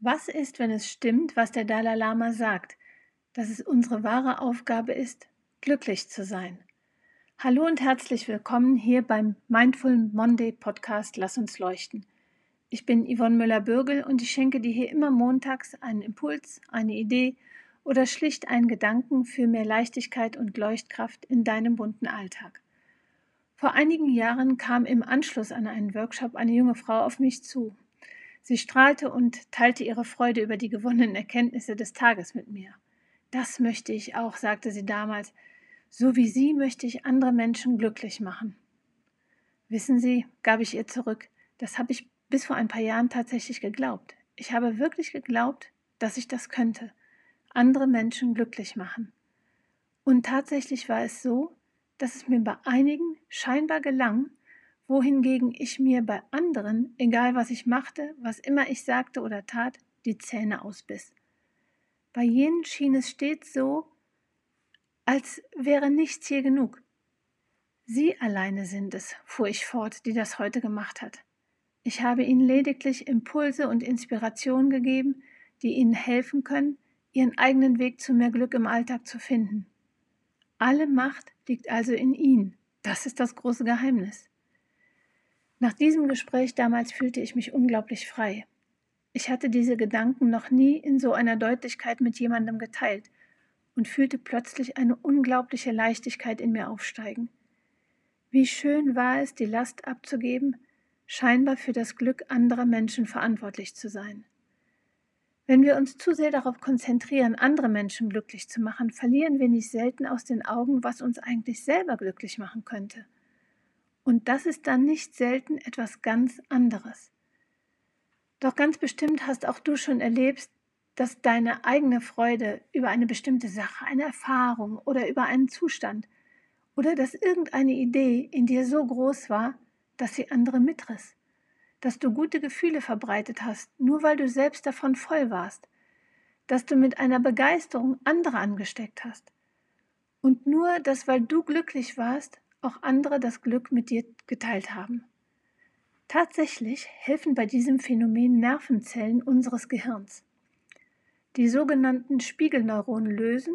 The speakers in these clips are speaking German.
Was ist, wenn es stimmt, was der Dalai Lama sagt, dass es unsere wahre Aufgabe ist, glücklich zu sein? Hallo und herzlich willkommen hier beim Mindful Monday Podcast Lass uns leuchten. Ich bin Yvonne Müller-Bürgel und ich schenke dir hier immer montags einen Impuls, eine Idee oder schlicht einen Gedanken für mehr Leichtigkeit und Leuchtkraft in deinem bunten Alltag. Vor einigen Jahren kam im Anschluss an einen Workshop eine junge Frau auf mich zu Sie strahlte und teilte ihre Freude über die gewonnenen Erkenntnisse des Tages mit mir. Das möchte ich auch, sagte sie damals. So wie Sie möchte ich andere Menschen glücklich machen. Wissen Sie, gab ich ihr zurück, das habe ich bis vor ein paar Jahren tatsächlich geglaubt. Ich habe wirklich geglaubt, dass ich das könnte. Andere Menschen glücklich machen. Und tatsächlich war es so, dass es mir bei einigen scheinbar gelang, wohingegen ich mir bei anderen, egal was ich machte, was immer ich sagte oder tat, die Zähne ausbiss. Bei jenen schien es stets so, als wäre nichts hier genug. Sie alleine sind es, fuhr ich fort, die das heute gemacht hat. Ich habe ihnen lediglich Impulse und Inspiration gegeben, die ihnen helfen können, ihren eigenen Weg zu mehr Glück im Alltag zu finden. Alle Macht liegt also in ihnen. Das ist das große Geheimnis. Nach diesem Gespräch damals fühlte ich mich unglaublich frei. Ich hatte diese Gedanken noch nie in so einer Deutlichkeit mit jemandem geteilt und fühlte plötzlich eine unglaubliche Leichtigkeit in mir aufsteigen. Wie schön war es, die Last abzugeben, scheinbar für das Glück anderer Menschen verantwortlich zu sein. Wenn wir uns zu sehr darauf konzentrieren, andere Menschen glücklich zu machen, verlieren wir nicht selten aus den Augen, was uns eigentlich selber glücklich machen könnte. Und das ist dann nicht selten etwas ganz anderes. Doch ganz bestimmt hast auch du schon erlebt, dass deine eigene Freude über eine bestimmte Sache, eine Erfahrung oder über einen Zustand oder dass irgendeine Idee in dir so groß war, dass sie andere mitriss, dass du gute Gefühle verbreitet hast, nur weil du selbst davon voll warst, dass du mit einer Begeisterung andere angesteckt hast. Und nur, dass weil du glücklich warst, auch andere das Glück mit dir geteilt haben. Tatsächlich helfen bei diesem Phänomen Nervenzellen unseres Gehirns. Die sogenannten Spiegelneuronen lösen,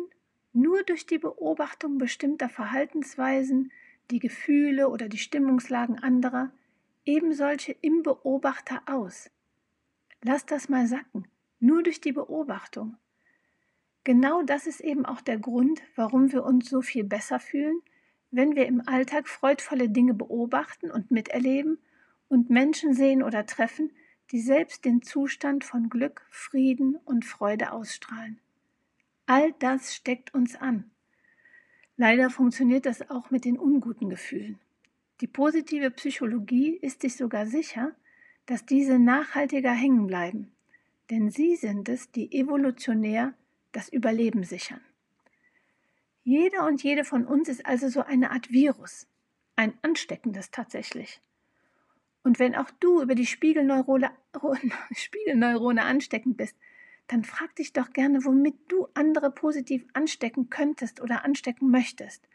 nur durch die Beobachtung bestimmter Verhaltensweisen, die Gefühle oder die Stimmungslagen anderer, ebensolche im Beobachter aus. Lass das mal sacken, nur durch die Beobachtung. Genau das ist eben auch der Grund, warum wir uns so viel besser fühlen, wenn wir im Alltag freudvolle Dinge beobachten und miterleben und Menschen sehen oder treffen, die selbst den Zustand von Glück, Frieden und Freude ausstrahlen. All das steckt uns an. Leider funktioniert das auch mit den unguten Gefühlen. Die positive Psychologie ist sich sogar sicher, dass diese nachhaltiger hängen bleiben, denn sie sind es, die evolutionär das Überleben sichern. Jeder und jede von uns ist also so eine Art Virus, ein ansteckendes tatsächlich. Und wenn auch du über die Spiegelneurone, Spiegelneurone ansteckend bist, dann frag dich doch gerne, womit du andere positiv anstecken könntest oder anstecken möchtest.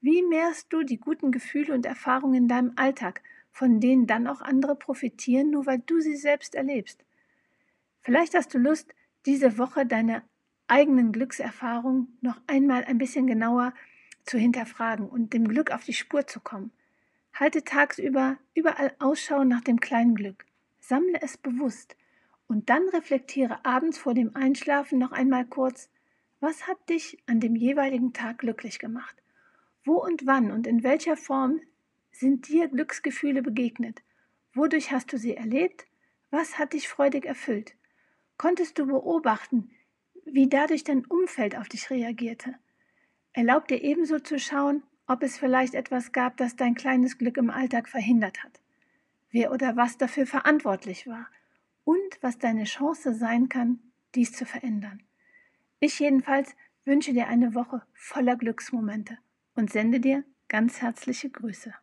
Wie mehrst du die guten Gefühle und Erfahrungen in deinem Alltag, von denen dann auch andere profitieren, nur weil du sie selbst erlebst? Vielleicht hast du Lust, diese Woche deine eigenen Glückserfahrung noch einmal ein bisschen genauer zu hinterfragen und dem Glück auf die Spur zu kommen. Halte tagsüber überall Ausschau nach dem kleinen Glück. Sammle es bewusst und dann reflektiere abends vor dem Einschlafen noch einmal kurz, was hat dich an dem jeweiligen Tag glücklich gemacht? Wo und wann und in welcher Form sind dir Glücksgefühle begegnet? Wodurch hast du sie erlebt? Was hat dich freudig erfüllt? Konntest du beobachten, wie dadurch dein Umfeld auf dich reagierte. Erlaub dir ebenso zu schauen, ob es vielleicht etwas gab, das dein kleines Glück im Alltag verhindert hat, wer oder was dafür verantwortlich war und was deine Chance sein kann, dies zu verändern. Ich jedenfalls wünsche dir eine Woche voller Glücksmomente und sende dir ganz herzliche Grüße.